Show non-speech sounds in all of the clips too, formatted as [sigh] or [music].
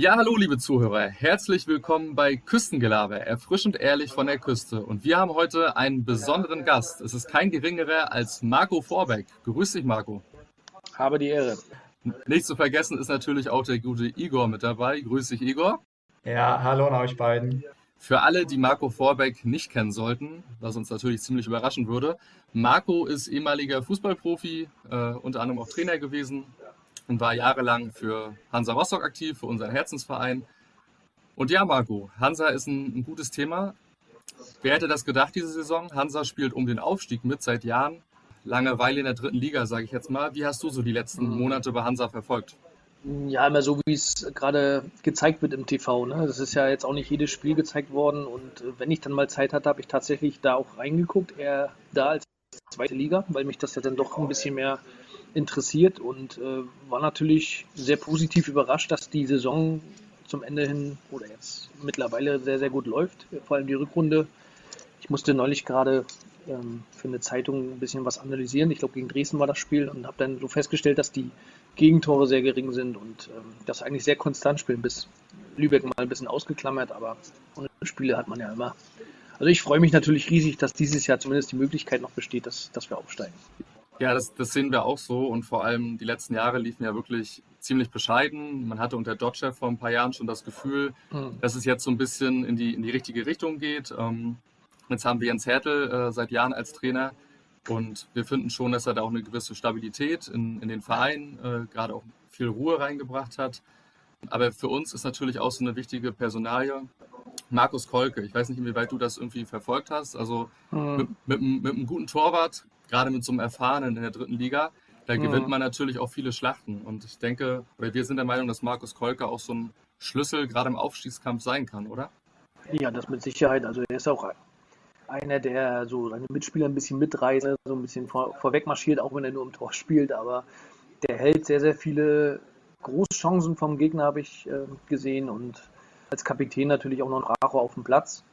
Ja, hallo liebe Zuhörer, herzlich willkommen bei Küstengelaber, erfrischend ehrlich von der Küste. Und wir haben heute einen besonderen Gast. Es ist kein geringerer als Marco Vorbeck. Grüß dich, Marco. Habe die Ehre. Nicht zu vergessen ist natürlich auch der gute Igor mit dabei. Grüß dich, Igor. Ja, hallo an euch beiden. Für alle, die Marco Vorbeck nicht kennen sollten, was uns natürlich ziemlich überraschen würde, Marco ist ehemaliger Fußballprofi, äh, unter anderem auch Trainer gewesen, und war jahrelang für Hansa Rostock aktiv, für unseren Herzensverein. Und ja, Marco, Hansa ist ein, ein gutes Thema. Wer hätte das gedacht diese Saison? Hansa spielt um den Aufstieg mit seit Jahren. Langeweile in der dritten Liga, sage ich jetzt mal. Wie hast du so die letzten mhm. Monate bei Hansa verfolgt? Ja, immer so, wie es gerade gezeigt wird im TV. Ne? Das ist ja jetzt auch nicht jedes Spiel gezeigt worden. Und äh, wenn ich dann mal Zeit hatte, habe ich tatsächlich da auch reingeguckt, eher da als zweite Liga, weil mich das ja dann doch ein bisschen mehr interessiert und äh, war natürlich sehr positiv überrascht, dass die Saison zum Ende hin oder jetzt mittlerweile sehr, sehr gut läuft. Vor allem die Rückrunde. Ich musste neulich gerade ähm, für eine Zeitung ein bisschen was analysieren. Ich glaube, gegen Dresden war das Spiel und habe dann so festgestellt, dass die Gegentore sehr gering sind und ähm, das eigentlich sehr konstant spielen, bis Lübeck mal ein bisschen ausgeklammert, aber ohne Spiele hat man ja immer. Also ich freue mich natürlich riesig, dass dieses Jahr zumindest die Möglichkeit noch besteht, dass, dass wir aufsteigen. Ja, das, das sehen wir auch so und vor allem die letzten Jahre liefen ja wirklich ziemlich bescheiden. Man hatte unter Dodger vor ein paar Jahren schon das Gefühl, mhm. dass es jetzt so ein bisschen in die, in die richtige Richtung geht. Ähm, jetzt haben wir Jens Hertel äh, seit Jahren als Trainer und wir finden schon, dass er da auch eine gewisse Stabilität in, in den Verein, äh, gerade auch viel Ruhe reingebracht hat. Aber für uns ist natürlich auch so eine wichtige Personalie. Markus Kolke, ich weiß nicht, inwieweit du das irgendwie verfolgt hast. Also mhm. mit, mit, mit, einem guten Torwart gerade mit so einem Erfahrenen in der dritten Liga, da gewinnt mhm. man natürlich auch viele Schlachten. Und ich denke, oder wir sind der Meinung, dass Markus Kolke auch so ein Schlüssel gerade im Aufstiegskampf sein kann, oder? Ja, das mit Sicherheit. Also er ist auch einer, der so seine Mitspieler ein bisschen mitreißt, so ein bisschen vor, vorweg marschiert, auch wenn er nur im Tor spielt. Aber der hält sehr, sehr viele Großchancen vom Gegner, habe ich äh, gesehen. Und als Kapitän natürlich auch noch ein Racho auf dem Platz.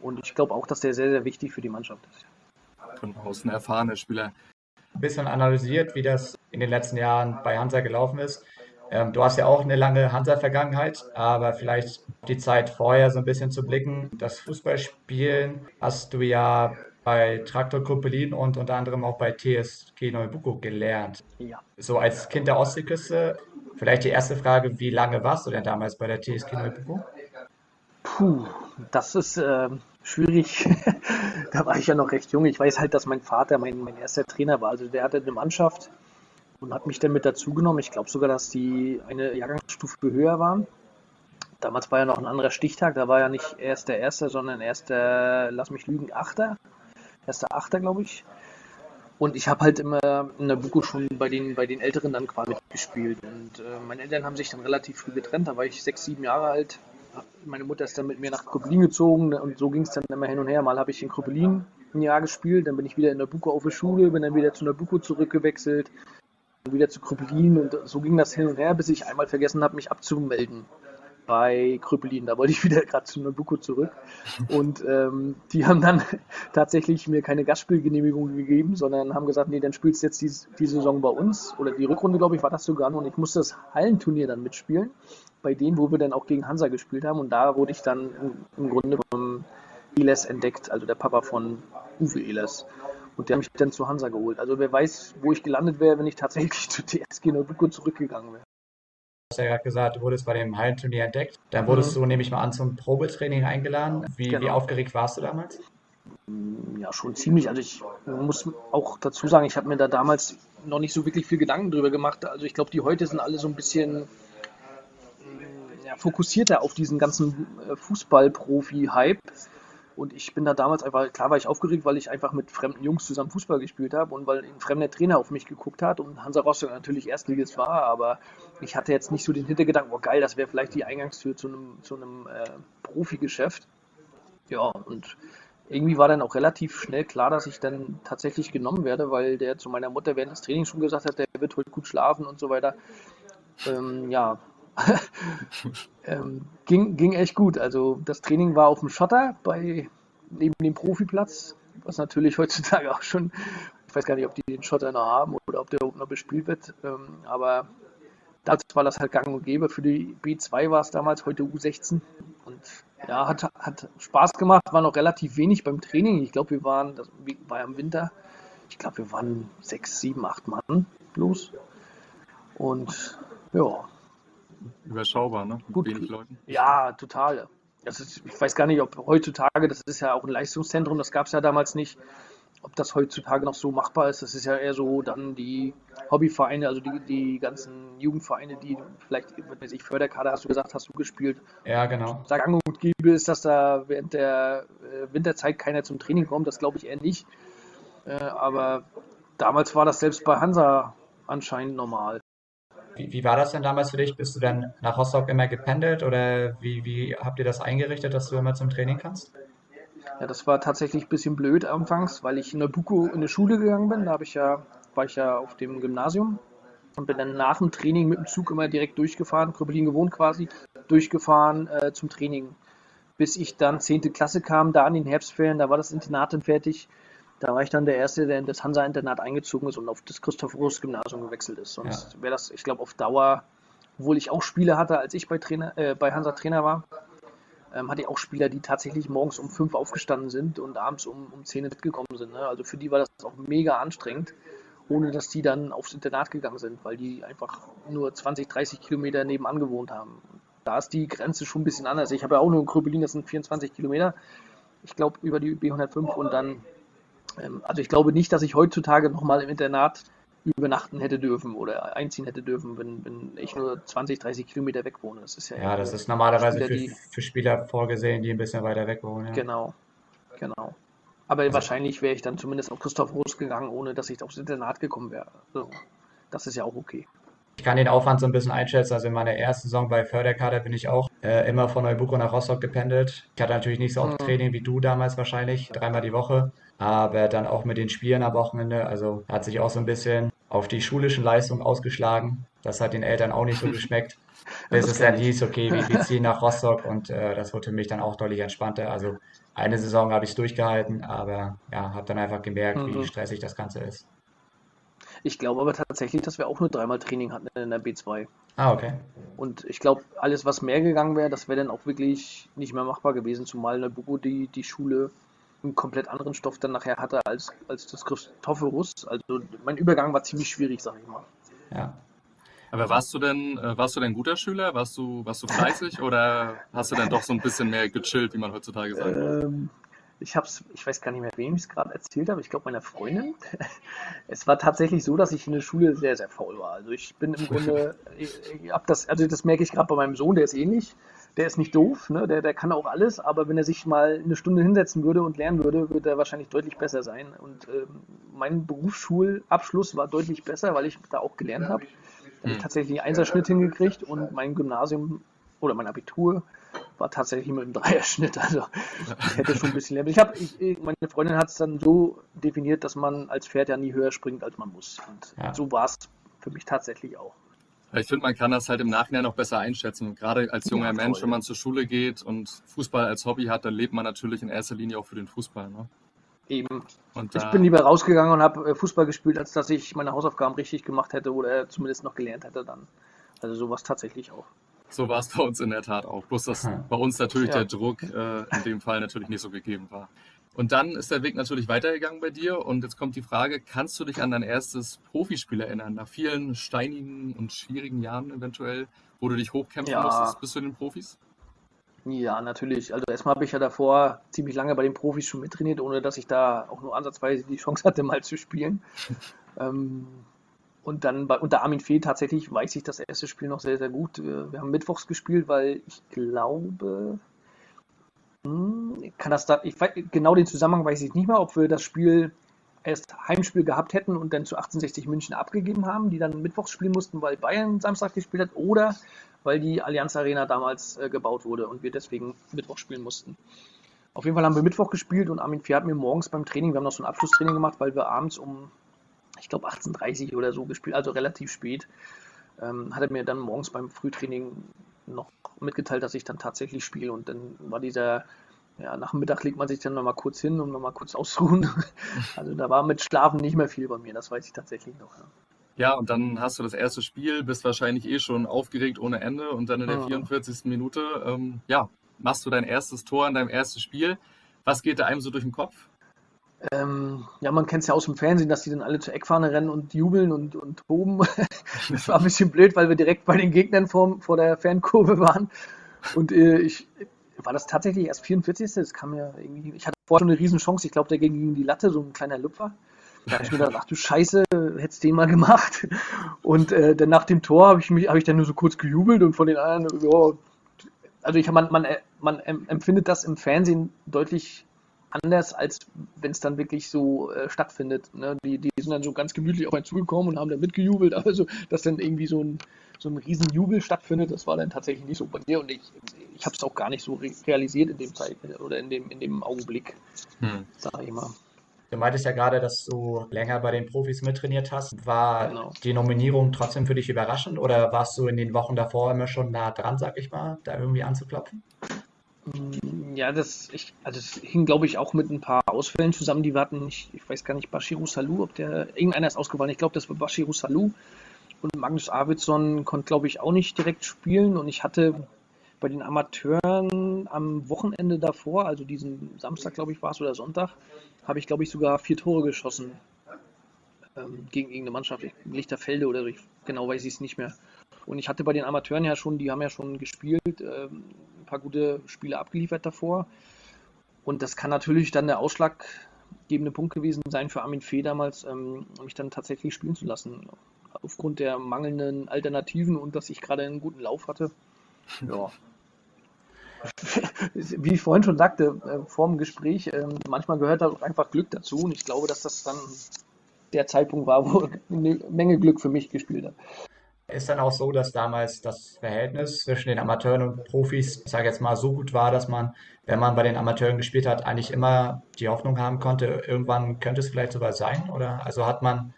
Und ich glaube auch, dass der sehr, sehr wichtig für die Mannschaft ist von außen erfahrene Spieler. Ein bisschen analysiert, wie das in den letzten Jahren bei Hansa gelaufen ist. Ähm, du hast ja auch eine lange Hansa-Vergangenheit, aber vielleicht die Zeit vorher so ein bisschen zu blicken. Das Fußballspielen hast du ja bei Traktor Kuppelin und unter anderem auch bei TSG Neubuko gelernt. Ja. So als Kind der Ostseeküste, vielleicht die erste Frage, wie lange warst du denn damals bei der TSG Neubuko? Puh, das ist äh, schwierig. [laughs] da war ich ja noch recht jung. Ich weiß halt, dass mein Vater mein, mein erster Trainer war. Also der hatte eine Mannschaft und hat mich dann mit dazugenommen. Ich glaube sogar, dass die eine Jahrgangsstufe höher waren. Damals war ja noch ein anderer Stichtag. Da war ja nicht erst der Erste, sondern erst der, lass mich lügen, Achter. Erster Achter, glaube ich. Und ich habe halt immer in der Buko schon bei den, bei den Älteren dann quasi gespielt. Und äh, meine Eltern haben sich dann relativ früh getrennt. Da war ich sechs, sieben Jahre alt meine Mutter ist dann mit mir nach Krüppelin gezogen und so ging es dann immer hin und her. Mal habe ich in Krüppelin ein Jahr gespielt, dann bin ich wieder in Buko auf der Schule, bin dann wieder zu Nabucco zurückgewechselt, wieder zu Krüppelin und so ging das hin und her, bis ich einmal vergessen habe, mich abzumelden bei Krüppelin. Da wollte ich wieder [laughs] gerade zu Nabucco zurück. Und ähm, die haben dann [laughs] tatsächlich mir keine Gastspielgenehmigung gegeben, sondern haben gesagt, nee, dann spielst du jetzt die, die Saison bei uns. Oder die Rückrunde, glaube ich, war das sogar. Und ich musste das Hallenturnier dann mitspielen bei denen, wo wir dann auch gegen Hansa gespielt haben. Und da wurde ich dann im, Grunde vom Eles entdeckt, also der Papa von Uwe Eles. Und der hat mich dann zu Hansa geholt. Also wer weiß, wo ich gelandet wäre, wenn ich tatsächlich [laughs] zu TSG Neubuko zurückgegangen wäre. Du hast ja gerade gesagt, du wurdest bei dem Hallenturnier entdeckt. Dann wurdest mhm. du, nehme ich mal an, zum Probetraining eingeladen. Wie, genau. wie aufgeregt warst du damals? Ja, schon ziemlich. Also ich muss auch dazu sagen, ich habe mir da damals noch nicht so wirklich viel Gedanken drüber gemacht. Also ich glaube, die heute sind alle so ein bisschen fokussierter auf diesen ganzen äh, Fußball-Profi-Hype. Und ich bin da damals einfach, klar war ich aufgeregt, weil ich einfach mit fremden Jungs zusammen Fußball gespielt habe und weil ein fremder Trainer auf mich geguckt hat und Hansa Rostock natürlich Erstliges war, aber ich hatte jetzt nicht so den Hintergedanken, oh geil, das wäre vielleicht die Eingangstür zu einem, zu einem äh, Profigeschäft. Ja, und irgendwie war dann auch relativ schnell klar, dass ich dann tatsächlich genommen werde, weil der zu meiner Mutter während des Trainings schon gesagt hat, der wird heute gut schlafen und so weiter. Ähm, ja, [laughs] ähm, ging, ging echt gut. Also das Training war auf dem Schotter bei neben dem Profiplatz, was natürlich [laughs] heutzutage auch schon, ich weiß gar nicht, ob die den Schotter noch haben oder ob der überhaupt noch bespielt wird. Ähm, aber Damals war das halt gang und gäbe. Für die B2 war es damals, heute U16. Und ja, hat, hat Spaß gemacht, war noch relativ wenig beim Training. Ich glaube, wir waren, das war ja im Winter, ich glaube, wir waren sechs, sieben, acht Mann bloß. Und ja. Überschaubar, ne? Mit Gut. wenig Leuten. Ja, total. Ist, ich weiß gar nicht, ob heutzutage, das ist ja auch ein Leistungszentrum, das gab es ja damals nicht, ob das heutzutage noch so machbar ist. Das ist ja eher so dann die Hobbyvereine, also die, die ganzen Jugendvereine, die vielleicht, weiß ich, Förderkader, hast du gesagt, hast du gespielt. Ja, genau. Sag an und gebe ist, dass da während der äh, Winterzeit keiner zum Training kommt, das glaube ich eher nicht. Äh, aber damals war das selbst bei Hansa anscheinend normal. Wie, wie, war das denn damals für dich? Bist du dann nach Rostock immer gependelt oder wie, wie habt ihr das eingerichtet, dass du immer zum Training kannst? Ja, das war tatsächlich ein bisschen blöd anfangs, weil ich in Nabucco in die Schule gegangen bin. Da ich ja, war ich ja auf dem Gymnasium und bin dann nach dem Training mit dem Zug immer direkt durchgefahren, Kröbelin gewohnt quasi, durchgefahren äh, zum Training. Bis ich dann 10. Klasse kam, da in den Herbstferien, da war das Internat dann fertig. Da war ich dann der Erste, der in das Hansa-Internat eingezogen ist und auf das Christoph-Roos-Gymnasium gewechselt ist. Sonst ja. wäre das, ich glaube, auf Dauer, obwohl ich auch Spiele hatte, als ich bei, Trainer, äh, bei Hansa Trainer war, ähm, hatte ich auch Spieler, die tatsächlich morgens um fünf aufgestanden sind und abends um, um zehn mitgekommen sind. Ne? Also für die war das auch mega anstrengend, ohne dass die dann aufs Internat gegangen sind, weil die einfach nur 20, 30 Kilometer nebenan gewohnt haben. Da ist die Grenze schon ein bisschen anders. Ich habe ja auch nur in Kröbelin, das sind 24 Kilometer. Ich glaube, über die B105 und dann also ich glaube nicht, dass ich heutzutage nochmal im Internat übernachten hätte dürfen oder einziehen hätte dürfen, wenn, wenn ich nur 20, 30 Kilometer weg wohne. Das ist ja, ja, das ist normalerweise Spieler, für, die, für, Spieler vorgesehen, die ein bisschen weiter weg wohnen. Ja. Genau, genau. Aber also, wahrscheinlich wäre ich dann zumindest auf Christoph Roos gegangen, ohne dass ich aufs Internat gekommen wäre. Also, das ist ja auch okay. Ich kann den Aufwand so ein bisschen einschätzen. Also in meiner ersten Saison bei Förderkader bin ich auch äh, immer von Neubucho nach Rostock gependelt. Ich hatte natürlich nicht so oft mhm. Training wie du damals wahrscheinlich, dreimal die Woche aber dann auch mit den Spielen am Wochenende. Also hat sich auch so ein bisschen auf die schulischen Leistungen ausgeschlagen. Das hat den Eltern auch nicht so [laughs] geschmeckt. Bis es dann hieß, okay, wir, wir ziehen nach Rostock [laughs] und äh, das wurde für mich dann auch deutlich entspannter. Also eine Saison habe ich es durchgehalten, aber ja, habe dann einfach gemerkt, mhm. wie stressig das Ganze ist. Ich glaube aber tatsächlich, dass wir auch nur dreimal Training hatten in der B2. Ah, okay. Und ich glaube, alles, was mehr gegangen wäre, das wäre dann auch wirklich nicht mehr machbar gewesen, zumal Nabucco die, die Schule einen komplett anderen Stoff dann nachher hatte als, als das Christophorus. Also mein Übergang war ziemlich schwierig, sag ich mal. Ja. Aber warst du denn, äh, warst du denn ein guter Schüler? Warst du, warst du fleißig oder hast du dann doch so ein bisschen mehr gechillt, wie man heutzutage sagt? Ähm, ich hab's, ich weiß gar nicht mehr, wem ich es gerade erzählt habe. Ich glaube meiner Freundin. [laughs] Es war tatsächlich so, dass ich in der Schule sehr, sehr faul war. Also ich bin im Grunde, [laughs] ich, ich das, also das merke ich gerade bei meinem Sohn, der ist ähnlich der ist nicht doof, ne? der, der kann auch alles, aber wenn er sich mal eine Stunde hinsetzen würde und lernen würde, würde er wahrscheinlich deutlich besser sein. Und ähm, mein Berufsschulabschluss war deutlich besser, weil ich da auch gelernt habe. Da habe ich tatsächlich einen Einserschnitt hingekriegt und mein Gymnasium oder mein Abitur war tatsächlich mit einem Dreierschnitt. Also ich hätte schon ein bisschen lernen. Ich habe, ich, meine Freundin hat es dann so definiert, dass man als Pferd ja nie höher springt, als man muss. Und ja. so war es für mich tatsächlich auch. Ich finde, man kann das halt im Nachhinein auch besser einschätzen. Gerade als junger ja, Mensch, wenn man zur Schule geht und Fußball als Hobby hat, dann lebt man natürlich in erster Linie auch für den Fußball. Ne? Eben. Und, ich bin lieber rausgegangen und habe äh, Fußball gespielt, als dass ich meine Hausaufgaben richtig gemacht hätte oder zumindest noch gelernt hätte dann. Also sowas tatsächlich auch. So war es bei uns in der Tat auch. Bloß, dass hm. bei uns natürlich ja. der Druck äh, in dem Fall natürlich nicht so gegeben war. Und dann ist der Weg natürlich weitergegangen bei dir. Und jetzt kommt die Frage, kannst du dich an dein erstes Profispiel erinnern? Nach vielen steinigen und schwierigen Jahren eventuell, wo du dich hochkämpfen ja. musstest bis zu den Profis? Ja, natürlich. Also erstmal habe ich ja davor ziemlich lange bei den Profis schon mittrainiert, ohne dass ich da auch nur ansatzweise die Chance hatte, mal zu spielen. [laughs] ähm, und dann bei, unter Armin Fee tatsächlich weiß ich das erste Spiel noch sehr, sehr gut. Wir haben mittwochs gespielt, weil ich glaube, hm, kann das da, ich weiß, genau den Zusammenhang weiß ich nicht mehr, ob wir das Spiel erst Heimspiel gehabt hätten und dann zu 1860 München abgegeben haben, die dann mittwochs spielen mussten, weil Bayern Samstag gespielt hat, oder weil die Allianz Arena damals äh, gebaut wurde und wir deswegen Mittwoch spielen mussten. Auf jeden Fall haben wir Mittwoch gespielt und Armin Fier hat mir morgens beim Training, wir haben noch so ein Abschlusstraining gemacht, weil wir abends um, ich glaube 18.30 oder so gespielt, also relativ spät, ähm, hat er mir dann morgens beim Frühtraining noch mitgeteilt, dass ich dann tatsächlich spiele. Und dann war dieser, ja, nach dem Mittag legt man sich dann nochmal kurz hin und nochmal kurz ausruhen. [laughs] Also da war mit Schlafen nicht mehr viel bei mir, das weiß ich tatsächlich noch. Ja. Ja, und dann hast du das erste Spiel, bist wahrscheinlich eh schon aufgeregt ohne Ende und dann in der 44. Minute, ähm, ja, machst du dein erstes Tor in deinem ersten Spiel. Was geht da einem so durch den Kopf? Ähm, ja, man kennt es ja aus dem Fernsehen, dass die dann alle zur Eckfahne rennen und jubeln und, und toben. [laughs] das war ein bisschen blöd, weil wir direkt bei den Gegnern vor, vor der Fankurve waren. Und äh, ich war das tatsächlich erst 44. Das kam ja irgendwie. Ich hatte vorher schon eine Riesenchance. Ich glaube, der ging gegen die Latte, so ein kleiner Lüpfer. Da habe ich mir gedacht, ach du Scheiße, hättest den mal gemacht. Und äh, dann nach dem Tor habe ich mich, habe ich dann nur so kurz gejubelt und von den anderen, ja, also ich, man, man, man empfindet das im Fernsehen deutlich anders, als wenn es dann wirklich so äh, stattfindet. Ne? Die, die sind dann so ganz gemütlich auf einen zugekommen und haben dann mitgejubelt, [laughs] also dass dann irgendwie so ein, so ein Riesenjubel stattfindet, das war dann tatsächlich nicht so bei mir und ich, ich habe es auch gar nicht so re realisiert in dem Zeit oder in dem, in dem Augenblick, hm. sag ich mal. Du meintest ja gerade, dass du länger bei den Profis mittrainiert hast. War genau. die Nominierung trotzdem für dich überraschend oder warst du in den Wochen davor immer schon nah dran, sag ich mal, da irgendwie anzuklopfen? Mm, ja, das, ich, also das hing, glaube ich, auch mit ein paar Ausfällen zusammen, die wir hatten. Ich, ich weiß gar nicht, Bashiru Salou, ob der, irgendeiner ist ausgefallen. Ich glaube, das war Bashiru Salou. Und Magnus Arvidsson konnte, glaube ich, auch nicht direkt spielen. Und ich hatte bei den Amateuren am Wochenende davor, also diesen Samstag, glaube ich, war es oder Sonntag, habe ich, glaube ich, sogar vier Tore geschossen ähm, gegen irgendeine Mannschaft, Lichterfelde oder so, ich, genau weiß ich es nicht mehr. Und ich hatte bei den Amateuren ja schon, die haben ja schon gespielt, ähm, ein paar gute Spiele abgeliefert davor. Und das kann natürlich dann der ausschlaggebende Punkt gewesen sein für Armin Fee damals, ähm, mich dann tatsächlich spielen zu lassen. Aufgrund der mangelnden Alternativen und dass ich gerade einen guten Lauf hatte. [laughs] Ja, wie ich vorhin schon sagte, äh, vor dem Gespräch, äh, manchmal gehört da auch einfach Glück dazu und ich glaube, dass das dann der Zeitpunkt war, wo eine Menge Glück für mich gespielt hat. Ist dann auch so, dass damals das Verhältnis zwischen den Amateuren und Profis, ich sage jetzt mal, so gut war, dass man, wenn man bei den Amateuren gespielt hat, eigentlich immer die Hoffnung haben konnte, irgendwann könnte es vielleicht sogar sein? Oder also hat man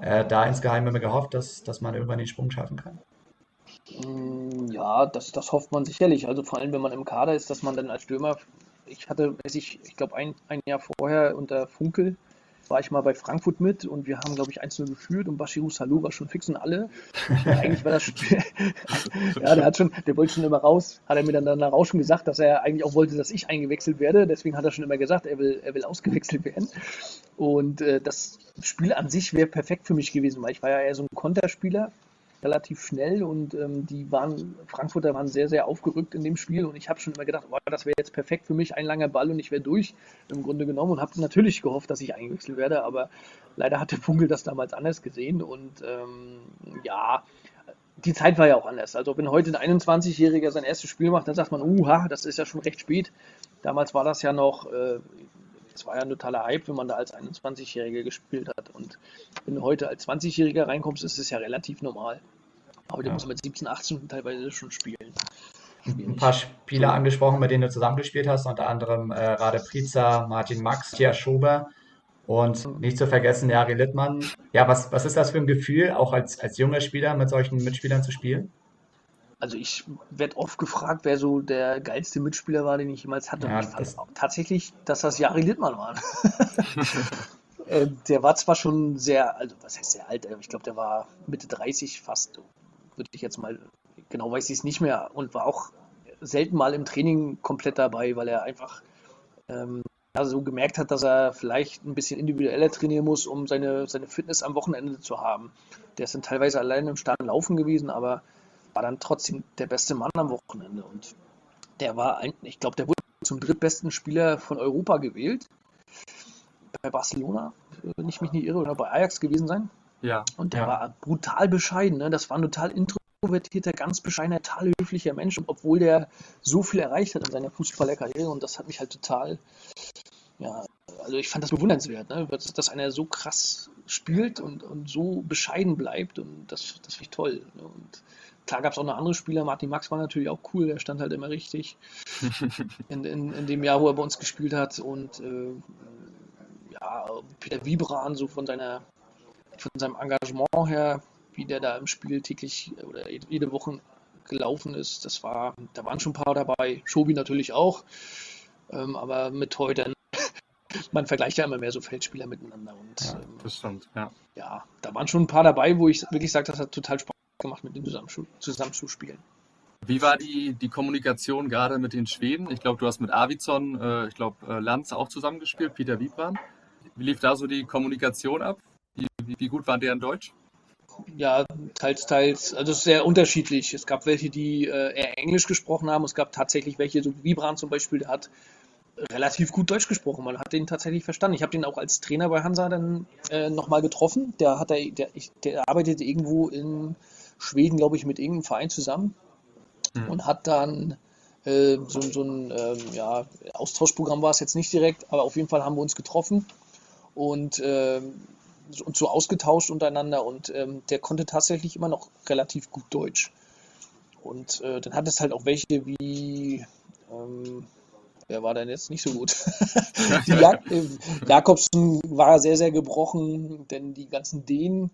äh, da insgeheim immer gehofft, dass, dass man irgendwann den Sprung schaffen kann? Mm, ja, das, das hofft man sicherlich. Also vor allem, wenn man im Kader ist, dass man dann als Stürmer, ich hatte, ich, ich glaube ein, ein Jahr vorher unter Funkel, war ich mal bei Frankfurt mit und wir haben, glaube ich, 1-0 geführt und Bashiru Salou war schon fix und alle. eigentlich war das Spiel, [laughs] [laughs] ja, der hat schon, der wollte schon immer raus, hat er mir dann danach auch schon gesagt, dass er eigentlich auch wollte, dass ich eingewechselt werde. Deswegen hat er schon immer gesagt, er will, er will ausgewechselt werden. Und äh, das Spiel an sich wäre perfekt für mich gewesen, weil ich war ja eher so ein Konterspieler relativ schnell und ähm, die waren, Frankfurter waren sehr, sehr aufgerückt in dem Spiel und ich habe schon immer gedacht, oh, das wäre jetzt perfekt für mich, ein langer Ball und ich wäre durch im Grunde genommen und habe natürlich gehofft, dass ich eingewechselt werde, aber leider hat der Funkel das damals anders gesehen und ähm, ja, die Zeit war ja auch anders. Also wenn heute ein 21-Jähriger sein erstes Spiel macht, dann sagt man, uha, das ist ja schon recht spät. Damals war das ja noch, äh, das war ja ein totaler Hype, wenn man da als 21-Jähriger gespielt hat. Und wenn du heute als 20-Jähriger reinkommst, ist es ja relativ normal. Aber ja. muss mit 17, 18 teilweise schon spielen. Ein paar Spieler angesprochen, mit denen du zusammengespielt hast, unter anderem äh, Rade Priza, Martin Max, Tia Schober und nicht zu vergessen Jari Littmann. Ja, was, was ist das für ein Gefühl, auch als, als junger Spieler mit solchen Mitspielern zu spielen? Also ich werde oft gefragt, wer so der geilste Mitspieler war, den ich jemals hatte. Ja, ich fand auch tatsächlich, dass das Jari Littmann war. [laughs] äh, der war zwar schon sehr, also was heißt sehr alt, ich glaube, der war Mitte 30 fast, würde ich jetzt mal, genau weiß ich es nicht mehr und war auch selten mal im Training komplett dabei, weil er einfach ähm, ja, so gemerkt hat, dass er vielleicht ein bisschen individueller trainieren muss, um seine, seine Fitness am Wochenende zu haben. Der ist dann teilweise allein im starken Laufen gewesen, aber war dann trotzdem der beste Mann am Wochenende. Und der war, ein, ich glaube, der wurde zum drittbesten Spieler von Europa gewählt. Bei Barcelona, wenn ich mich nicht irre, oder bei Ajax gewesen sein. Ja. Und der ja. war brutal bescheiden. Ne? Das war ein total introvertierter, ganz bescheidener, total höflicher Mensch, obwohl der so viel erreicht hat in seiner Fußballerkarriere. Und das hat mich halt total, ja, also ich fand das bewundernswert, ne? dass, dass einer so krass spielt und, und so bescheiden bleibt. Und das, das finde ich toll. Ne? Und Klar gab es auch noch andere Spieler. Martin Max war natürlich auch cool, der stand halt immer richtig [laughs] in, in, in dem Jahr, wo er bei uns gespielt hat. Und äh, ja, Peter Wiebran, so von seiner von seinem Engagement her, wie der da im Spiel täglich oder jede Woche gelaufen ist, das war, da waren schon ein paar dabei. Schobi natürlich auch, ähm, aber mit heute [laughs] man vergleicht ja immer mehr so Feldspieler miteinander. Und, ja, ähm, das stimmt, ja. Ja, da waren schon ein paar dabei, wo ich wirklich sage, das hat total Spaß gemacht, mit denen zusammen, zusammen zu spielen. Wie war die, die Kommunikation gerade mit den Schweden? Ich glaube, du hast mit Avizon, äh, ich glaube, äh, Lanz auch zusammengespielt, Peter Wiebran. Wie lief da so die Kommunikation ab? Wie, wie, wie gut waren der in Deutsch? Ja, teils, teils. Also es ist sehr unterschiedlich. Es gab welche, die äh, eher Englisch gesprochen haben. Es gab tatsächlich welche, so Vibran zum Beispiel, der hat relativ gut Deutsch gesprochen. Man hat den tatsächlich verstanden. Ich habe den auch als Trainer bei Hansa dann äh, nochmal getroffen. Der, hat der, der, der arbeitete irgendwo in Schweden, glaube ich, mit irgendeinem Verein zusammen mhm. und hat dann äh, so, so, ein ähm, ja, Austauschprogramm war es jetzt nicht direkt, aber auf jeden Fall haben wir uns getroffen und äh, uns so ausgetauscht untereinander und ähm, der konnte tatsächlich immer noch relativ gut Deutsch. Und äh, dann hat es halt auch welche wie, ähm, wer war denn jetzt nicht so gut? [laughs] [laughs] Jak äh, Jakobsen war sehr, sehr gebrochen, denn die ganzen Dänen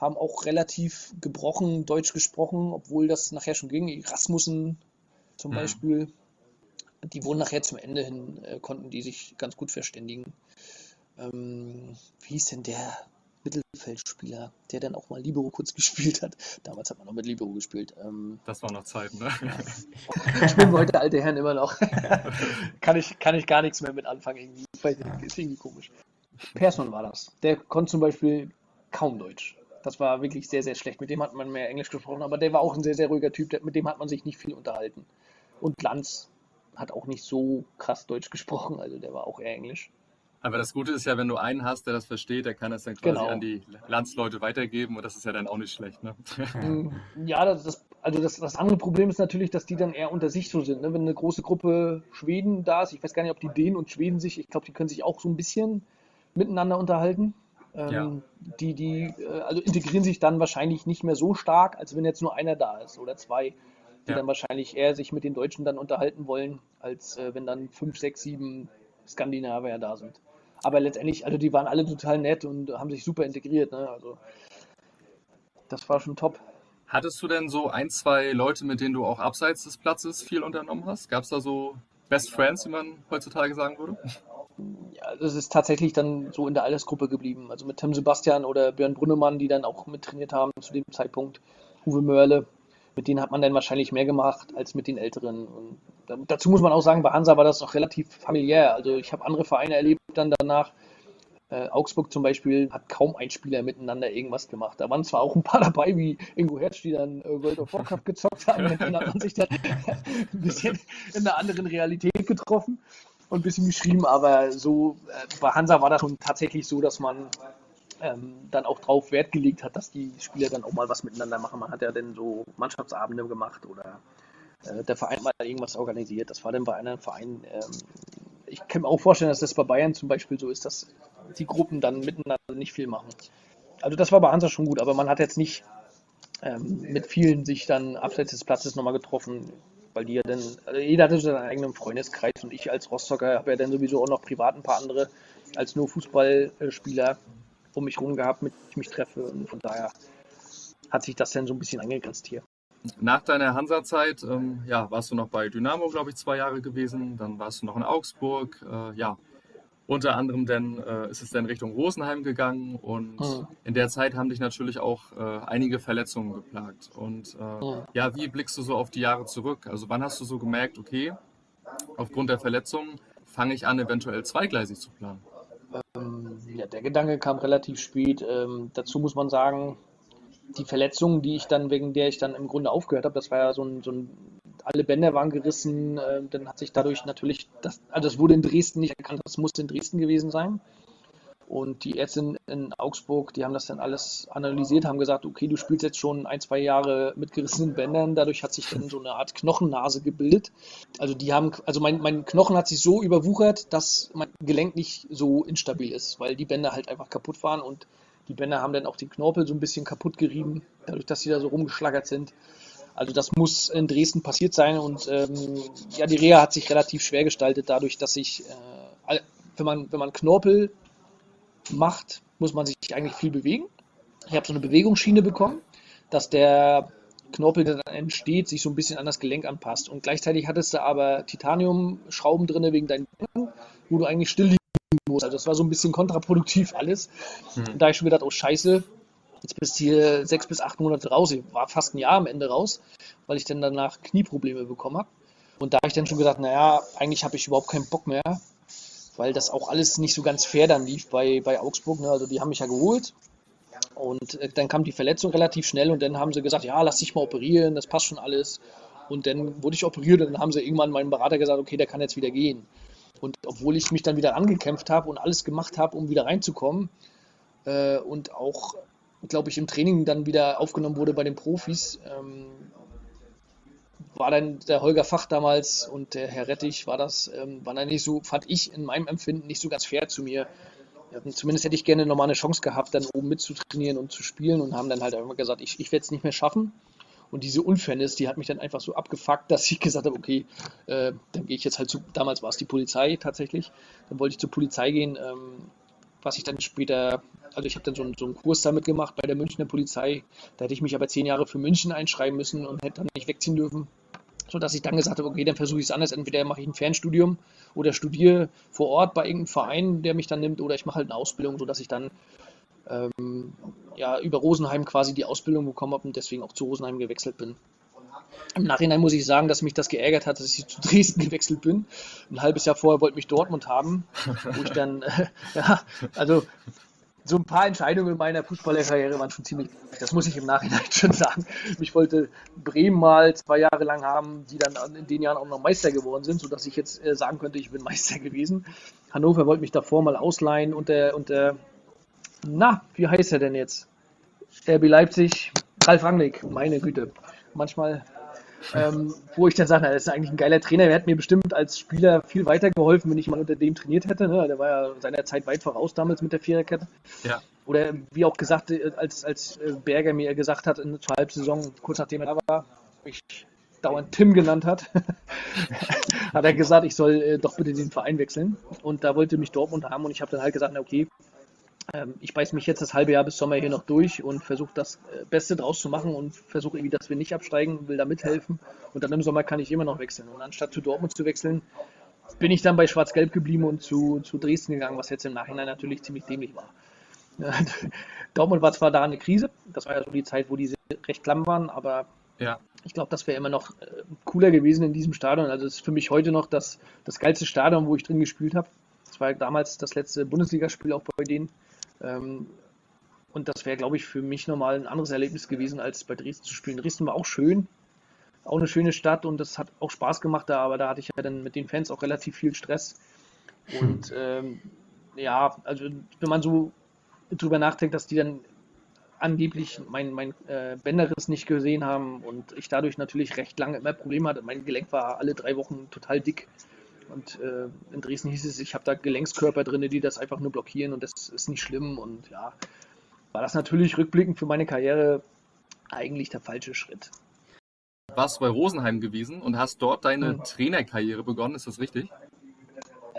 haben auch relativ gebrochen Deutsch gesprochen, obwohl das nachher schon ging. Rasmussen zum mhm. Beispiel, die wurden nachher zum Ende hin, äh, konnten die sich ganz gut verständigen. Ähm, wie hieß denn der Mittelfeldspieler, der dann auch mal Libero kurz [laughs] gespielt hat? Damals hat man noch mit Libero gespielt. Ähm, das war noch Zeit, ne? Ja. Spielen heute alte Herren immer noch. [laughs] kann, ich, kann ich gar nichts mehr mit anfangen. Irgendwie. Ist irgendwie komisch. Persson war das. Der konnte zum Beispiel kaum Deutsch. Das war wirklich sehr, sehr schlecht. Mit dem hat man mehr Englisch gesprochen, aber der war auch ein sehr, sehr ruhiger Typ. Mit dem hat man sich nicht viel unterhalten. Und Lanz hat auch nicht so krass Deutsch gesprochen, also der war auch eher Englisch. Aber das Gute ist ja, wenn du einen hast, der das versteht, der kann das dann quasi genau. an die Landsleute weitergeben und das ist ja dann auch nicht schlecht. Ne? Mm, ja, das, das, also das, das andere Problem ist natürlich, dass die dann eher unter sich so sind. Ne? Wenn eine große Gruppe Schweden da ist, ich weiß gar nicht, ob die Dänen und Schweden sich, ich glaube, die können sich auch so ein bisschen miteinander unterhalten. Ähm, ja. Die, die äh, also integrieren sich dann wahrscheinlich nicht mehr so stark, als wenn jetzt nur einer da ist oder zwei, die ja. dann wahrscheinlich eher sich mit den Deutschen dann unterhalten wollen, als äh, wenn dann fünf, sechs, sieben Skandinavier da sind. Aber letztendlich, also die waren alle total nett und haben sich super integriert. Ne? Also das war schon top. Hattest du denn so ein, zwei Leute, mit denen du auch abseits des Platzes viel unternommen hast? Gab es da so Best Friends, wie man heutzutage sagen würde? Ja, das ist tatsächlich dann so in der Altersgruppe geblieben. Also mit Tim Sebastian oder Björn Brunnemann, die dann auch mit trainiert haben zu dem Zeitpunkt. Uwe Mörle, mit denen hat man dann wahrscheinlich mehr gemacht als mit den Älteren. Und dazu muss man auch sagen, bei Hansa war das noch relativ familiär. Also ich habe andere Vereine erlebt dann danach. Äh, Augsburg zum Beispiel hat kaum ein Spieler miteinander irgendwas gemacht. Da waren zwar auch ein paar [laughs] dabei, wie Ingo Hertz, die dann äh, World of Warcraft gezockt haben, mit denen hat man sich dann [laughs] ein bisschen in einer anderen Realität getroffen und ein bisschen geschrieben, aber so äh, bei Hansa war das schon tatsächlich so, dass man ähm, dann auch drauf Wert gelegt hat, dass die Spieler dann auch mal was miteinander machen. Man hat ja dann so Mannschaftsabende gemacht oder äh, der Verein mal irgendwas organisiert. Das war dann bei einem Verein. Ähm, ich kann mir auch vorstellen, dass das bei Bayern zum Beispiel so ist, dass die Gruppen dann miteinander nicht viel machen. Also das war bei Hansa schon gut, aber man hat jetzt nicht ähm, mit vielen sich dann abseits des Platzes nochmal getroffen weil die ja dann, also jeder hatte seinen eigenen Freundeskreis und ich als Rostocker habe ja dann sowieso auch noch privat ein paar andere als nur Fußballspieler um mich rum gehabt, mit ich mich treffe und von daher hat sich das dann so ein bisschen angegrenzt hier. Nach deiner Hansa-Zeit, ähm, ja, warst du noch bei Dynamo, glaube ich, zwei Jahre gewesen, dann warst du noch in Augsburg, äh, ja, unter anderem denn äh, ist es dann Richtung Rosenheim gegangen und mhm. in der Zeit haben dich natürlich auch äh, einige Verletzungen geplagt. Und äh, mhm. ja, wie blickst du so auf die Jahre zurück? Also wann hast du so gemerkt, okay, aufgrund der Verletzungen fange ich an, eventuell zweigleisig zu planen? Ähm, ja, der Gedanke kam relativ spät. Ähm, dazu muss man sagen, die Verletzungen, die ich dann, wegen der ich dann im Grunde aufgehört habe, das war ja so ein, so ein alle Bänder waren gerissen. Äh, dann hat sich dadurch natürlich, das, also das wurde in Dresden nicht erkannt, das musste in Dresden gewesen sein. Und die Ärzte in, Augsburg, die haben das dann alles analysiert, haben gesagt, okay, du spielst jetzt schon ein, zwei Jahre mit gerissenen Bändern, dadurch hat sich dann so eine Art Knochennase gebildet. Also die haben, also mein, mein Knochen hat sich so überwuchert, dass mein Gelenk nicht so instabil ist, weil die Bänder halt einfach kaputt waren und die Bänder haben dann auch den Knorpel so ein bisschen kaputt gerieben, dadurch, dass sie da so rumgeschlagert sind. Also das muss in Dresden passiert sein und ähm, ja, die Reha hat sich relativ schwer gestaltet, dadurch, dass sich, äh, wenn, man, wenn man Knorpel macht, muss man sich eigentlich viel bewegen. Ich habe so eine Bewegungsschiene bekommen, dass der Knorpel, der dann entsteht, sich so ein bisschen an das Gelenk anpasst. Und gleichzeitig hattest du aber Titanium-Schrauben drin wegen deinen Beinen, wo du eigentlich still liegen Also das war so ein bisschen kontraproduktiv alles. Mhm. Und da habe ich schon gedacht, oh scheiße, jetzt bist du hier sechs bis acht Monate raus. Ich war fast ein Jahr am Ende raus, weil ich dann danach Knieprobleme bekommen habe. Und da habe ich dann schon gedacht, naja, eigentlich habe ich überhaupt keinen Bock mehr, weil das auch alles nicht so ganz fair dann lief bei, bei Augsburg. Ne? Also die haben mich ja geholt und äh, dann kam die Verletzung relativ schnell und dann haben sie gesagt, ja, lass dich mal operieren, das passt schon alles. Und dann wurde ich operiert und dann haben sie irgendwann meinem Berater gesagt, okay, der kann jetzt wieder gehen. Und obwohl ich mich dann wieder angekämpft habe und alles gemacht habe, um wieder reinzukommen äh, und auch, glaube ich, im Training dann wieder aufgenommen wurde bei den Profis, ähm, war dann der Holger Fach damals und der Herr Rettich, war das, ähm, war dann nicht so, fand ich in meinem Empfinden nicht so ganz fair zu mir. Ja, zumindest hätte ich gerne nochmal eine Chance gehabt, dann oben mitzutrainieren und zu spielen und haben dann halt einfach gesagt, ich, ich werde es nicht mehr schaffen. Und diese Unfairness, die hat mich dann einfach so abgefuckt, dass ich [laughs] gesagt habe, okay, äh, dann gehe ich jetzt halt zu, damals war es die Polizei tatsächlich, dann wollte ich zur Polizei gehen, ähm, was ich dann später, also ich habe dann so, so, einen Kurs damit gemacht bei der Münchner Polizei, da hätte ich mich aber zehn Jahre für München einschreiben müssen und hätte dann nicht wegziehen dürfen, sodass ich dann gesagt habe, okay, dann versuche ich es anders, entweder mache ich ein Fernstudium oder studiere vor Ort bei irgendeinem Verein, der mich dann nimmt, oder ich mache halt eine Ausbildung, sodass ich dann ähm, ja, über Rosenheim quasi die Ausbildung bekommen habe und deswegen auch zu Rosenheim gewechselt bin. Im Nachhinein muss ich sagen, dass mich das geärgert hat, dass ich zu [laughs] Dresden gewechselt bin. Ein halbes Jahr vorher wollte mich Dortmund haben, wo ich dann, äh, [laughs] [laughs] ja, also so ein paar Entscheidungen in meiner Fußballerkarriere waren schon ziemlich, das muss ich im Nachhinein schon sagen. Ich wollte Bremen mal zwei Jahre lang haben, die dann in den Jahren auch noch Meister geworden sind, sodass ich jetzt äh, sagen könnte, ich bin Meister gewesen. Hannover wollte mich davor mal ausleihen und der, und der na, wie heißt er denn jetzt? RB Leipzig, Ralf Rangnick, meine Güte. Manchmal, ähm, wo ich dann sage, na, das ist eigentlich ein geiler Trainer, der hat mir bestimmt als Spieler viel weitergeholfen, wenn ich mal unter dem trainiert hätte. Ne? Der war ja seiner Zeit weit voraus damals mit der Viererkette. Ja. Oder wie auch gesagt, äh, als, als äh, Berger mir gesagt hat, in der Halbsaison, kurz nachdem er da war, ich dauernd Tim genannt hat, [laughs] hat er gesagt, ich soll äh, doch bitte den Verein wechseln. Und da wollte mich Dortmund haben und ich habe dann halt gesagt, na okay, ich beiße mich jetzt das halbe Jahr bis Sommer hier noch durch und versuche das äh, Beste draus zu machen und versuche irgendwie, dass wir nicht absteigen, will da mithelfen. Und dann im Sommer kann ich immer noch wechseln. Und anstatt zu Dortmund zu wechseln, bin ich dann bei Schwarz-Gelb geblieben und zu, zu Dresden gegangen, was jetzt im Nachhinein natürlich ziemlich dämlich war. [laughs] Dortmund war zwar da eine Krise, das war ja so die Zeit, wo die recht klamm waren, aber ja. ich glaube, das wäre immer noch äh, cooler gewesen in diesem Stadion. Also es ist für mich heute noch das, das geilste Stadion, wo ich drin gespielt habe. Das war damals das letzte Bundesligaspiel auch bei denen. Ähm, und das wäre, glaube ich, für mich nochmal ein anderes Erlebnis gewesen, als bei Dresden zu spielen. Dresden war auch schön, auch eine schöne Stadt und das hat auch Spaß gemacht da, aber da hatte ich ja dann mit den Fans auch relativ viel Stress. Und hm. ähm, ja, also wenn man so drüber nachdenkt, dass die dann angeblich mein, mein äh, Bänderriss nicht gesehen haben und ich dadurch natürlich recht lange immer Probleme hatte. Mein Gelenk war alle drei Wochen total dick. Und äh, in Dresden hieß es, ich habe da Gelenkskörper drin, die das einfach nur blockieren und das ist nicht schlimm. Und ja, war das natürlich rückblickend für meine Karriere eigentlich der falsche Schritt. Du warst bei Rosenheim gewesen und hast dort deine mhm. Trainerkarriere begonnen, ist das richtig?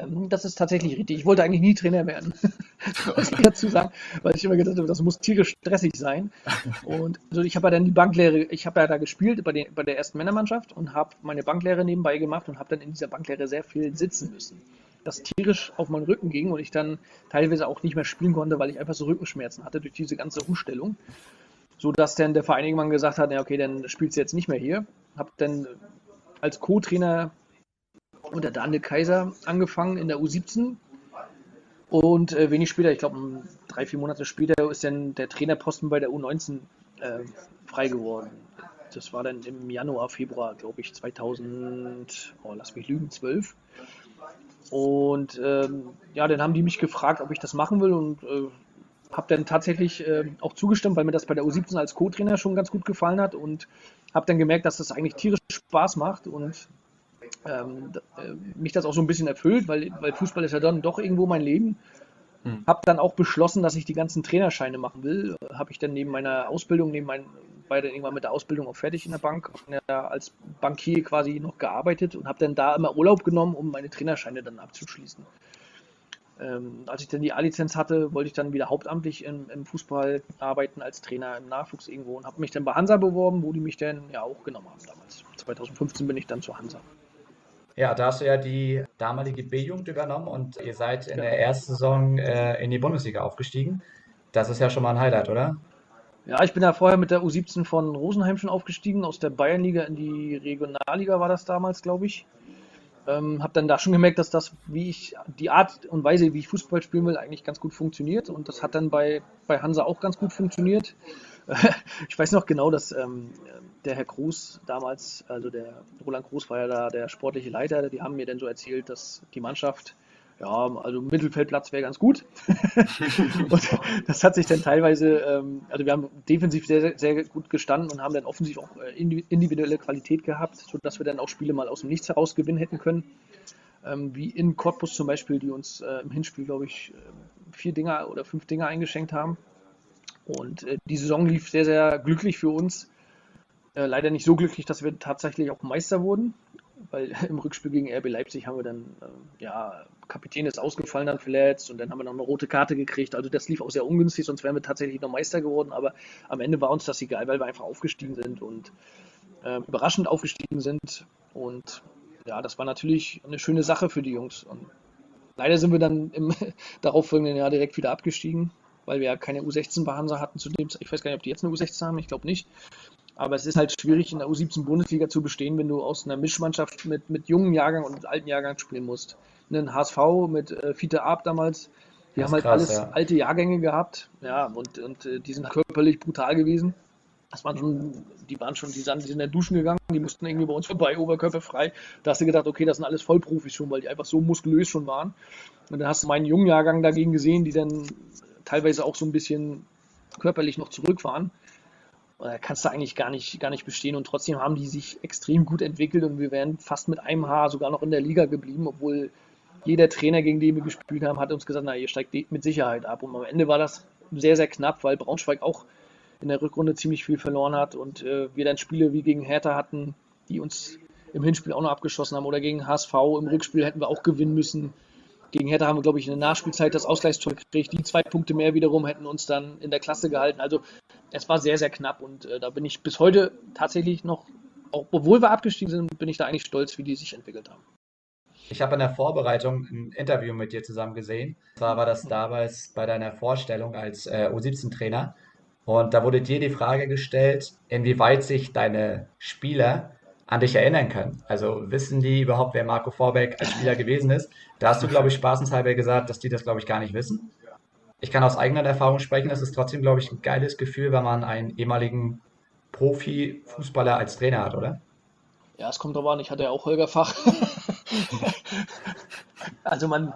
Ähm, das ist tatsächlich richtig. Ich wollte eigentlich nie Trainer werden, [laughs] muss ich dazu sagen, weil ich immer gedacht habe, das muss tierisch stressig sein. Und also ich habe ja dann die Banklehre, ich habe ja da gespielt bei, den, bei der ersten Männermannschaft und habe meine Banklehre nebenbei gemacht und habe dann in dieser Banklehre sehr viel sitzen müssen. Das tierisch auf meinen Rücken ging und ich dann teilweise auch nicht mehr spielen konnte, weil ich einfach so Rückenschmerzen hatte durch diese ganze Umstellung. So dass dann der Verein irgendwann gesagt hat, ja okay, dann spielst du jetzt nicht mehr hier. Habe dann als Co-Trainer unter Daniel Kaiser angefangen in der U17. Und äh, wenig später, ich glaube drei, vier Monate später, ist dann der Trainerposten bei der U19 äh, frei geworden. Das war dann im Januar, Februar, glaube ich, 2000, oh, lass mich lügen, 12. Und ähm, ja, dann haben die mich gefragt, ob ich das machen will und äh, habe dann tatsächlich äh, auch zugestimmt, weil mir das bei der U17 als Co-Trainer schon ganz gut gefallen hat und habe dann gemerkt, dass das eigentlich tierisch Spaß macht und ähm, äh, mich das auch so ein bisschen erfüllt, weil, weil Fußball ist ja dann doch irgendwo mein Leben. Hm. Habe dann auch beschlossen, dass ich die ganzen Trainerscheine machen will. Habe ich dann neben meiner Ausbildung, neben meinen, dann irgendwann mit der Ausbildung auch fertig in der Bank, als Bankier quasi noch gearbeitet und habe dann da immer Urlaub genommen, um meine Trainerscheine dann abzuschließen. Ähm, als ich dann die A-Lizenz hatte, wollte ich dann wieder hauptamtlich im, im, Fußball arbeiten als Trainer im Nachwuchs irgendwo und habe mich dann bei Hansa beworben, wo die mich dann ja auch genommen haben damals. 2015 bin ich dann zu Hansa. Ja, da hast du ja die damalige B-Jugend übernommen und ihr seid in der ersten Saison äh, in die Bundesliga aufgestiegen. Das ist ja schon mal ein Highlight, oder? Ja, ich bin ja vorher mit der U17 von Rosenheim schon aufgestiegen, aus der Bayernliga in die Regionalliga war das damals, glaube ich. Ähm, habe dann da schon gemerkt, dass das, wie ich, die Art und Weise, wie ich Fußball spielen will, eigentlich ganz gut funktioniert. Und das hat dann bei, bei Hansa auch ganz gut funktioniert. [laughs] ich weiß noch genau, dass ähm, der Herr Groß damals, also der Roland Groß war ja da der sportliche Leiter, die haben mir dann so erzählt, dass die Mannschaft ja, also Mittelfeldplatz wäre ganz gut. [laughs] und das hat sich dann teilweise, ähm, also wir haben defensiv sehr, sehr gut gestanden und haben dann offensiv auch äh, individuelle Qualität gehabt, sodass wir dann auch Spiele mal aus dem Nichts heraus gewinnen hätten können. Ähm, wie in Cottbus zum Beispiel, die uns äh, im Hinspiel, glaube ich, äh, vier Dinger oder fünf Dinger eingeschenkt haben. Und äh, die Saison lief sehr, sehr glücklich für uns. Äh, leider nicht so glücklich, dass wir tatsächlich auch Meister wurden weil [laughs] im Rückspiel gegen RB Leipzig haben wir dann, äh, ja, Kapitän ist ausgefallen dann verletzt und dann haben wir noch eine rote Karte gekriegt. Also das lief auch sehr ungünstig, sonst wären wir tatsächlich noch Meister geworden. Aber am Ende war uns das egal, weil wir einfach aufgestiegen sind und äh, überraschend aufgestiegen sind. Und ja, das war natürlich eine schöne Sache für die Jungs. Und leider sind wir dann im [laughs] darauffolgenden Jahr direkt wieder abgestiegen, weil wir ja keine U16 bei Hansa hatten zu dem Ich weiß gar nicht, ob die jetzt eine U16 haben, ich glaube nicht. Aber es ist halt schwierig, in der U17 Bundesliga zu bestehen, wenn du aus einer Mischmannschaft mit, mit jungen Jahrgang und alten Jahrgang spielen musst. Einen HSV mit äh, Fiete Ab damals, die haben halt krass, alles ja. alte Jahrgänge gehabt, ja, und, und äh, die sind körperlich brutal gewesen. Das waren schon, die waren schon, die sind, in der Duschen gegangen, die mussten irgendwie bei uns vorbei, oberkörperfrei. Da hast du gedacht, okay, das sind alles Vollprofis schon, weil die einfach so muskulös schon waren. Und dann hast du meinen jungen Jahrgang dagegen gesehen, die dann teilweise auch so ein bisschen körperlich noch zurück waren da kannst du eigentlich gar nicht, gar nicht bestehen. Und trotzdem haben die sich extrem gut entwickelt und wir wären fast mit einem Haar sogar noch in der Liga geblieben, obwohl jeder Trainer, gegen den wir gespielt haben, hat uns gesagt, na, ihr steigt mit Sicherheit ab. Und am Ende war das sehr, sehr knapp, weil Braunschweig auch in der Rückrunde ziemlich viel verloren hat und äh, wir dann Spiele wie gegen Hertha hatten, die uns im Hinspiel auch noch abgeschossen haben oder gegen HSV im Rückspiel hätten wir auch gewinnen müssen. Gegen Hertha haben wir, glaube ich, in der Nachspielzeit das Ausgleichstor gekriegt. Die zwei Punkte mehr wiederum hätten uns dann in der Klasse gehalten. Also es war sehr, sehr knapp und äh, da bin ich bis heute tatsächlich noch, auch obwohl wir abgestiegen sind, bin ich da eigentlich stolz, wie die sich entwickelt haben. Ich habe in der Vorbereitung ein Interview mit dir zusammen gesehen. Zwar war das damals bei deiner Vorstellung als äh, U17-Trainer. Und da wurde dir die Frage gestellt, inwieweit sich deine Spieler an dich erinnern können. Also wissen die überhaupt, wer Marco Vorbeck als Spieler gewesen ist? Da hast du, glaube ich, spaßenshalber gesagt, dass die das, glaube ich, gar nicht wissen. Ich kann aus eigener Erfahrung sprechen, es ist trotzdem, glaube ich, ein geiles Gefühl, wenn man einen ehemaligen Profi-Fußballer als Trainer hat, oder? Ja, es kommt aber an, ich hatte ja auch Holger Fach. [laughs] also man,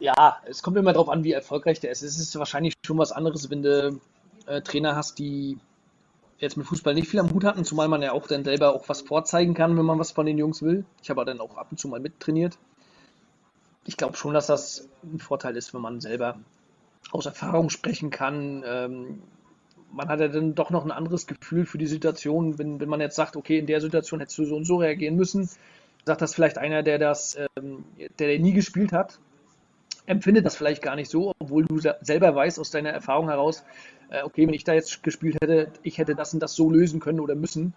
ja, es kommt immer darauf an, wie erfolgreich der ist. Es ist wahrscheinlich schon was anderes, wenn du äh, Trainer hast, die jetzt mit Fußball nicht viel am Hut hatten, zumal man ja auch dann selber auch was vorzeigen kann, wenn man was von den Jungs will. Ich habe dann auch ab und zu mal mittrainiert. Ich glaube schon, dass das ein Vorteil ist, wenn man selber aus Erfahrung sprechen kann. Ähm, man hat ja dann doch noch ein anderes Gefühl für die Situation, wenn, wenn man jetzt sagt, okay, in der Situation hättest du so und so reagieren müssen. Sagt das vielleicht einer, der das, ähm, der, der nie gespielt hat, empfindet das vielleicht gar nicht so, obwohl du selber weißt aus deiner Erfahrung heraus, äh, okay, wenn ich da jetzt gespielt hätte, ich hätte das und das so lösen können oder müssen.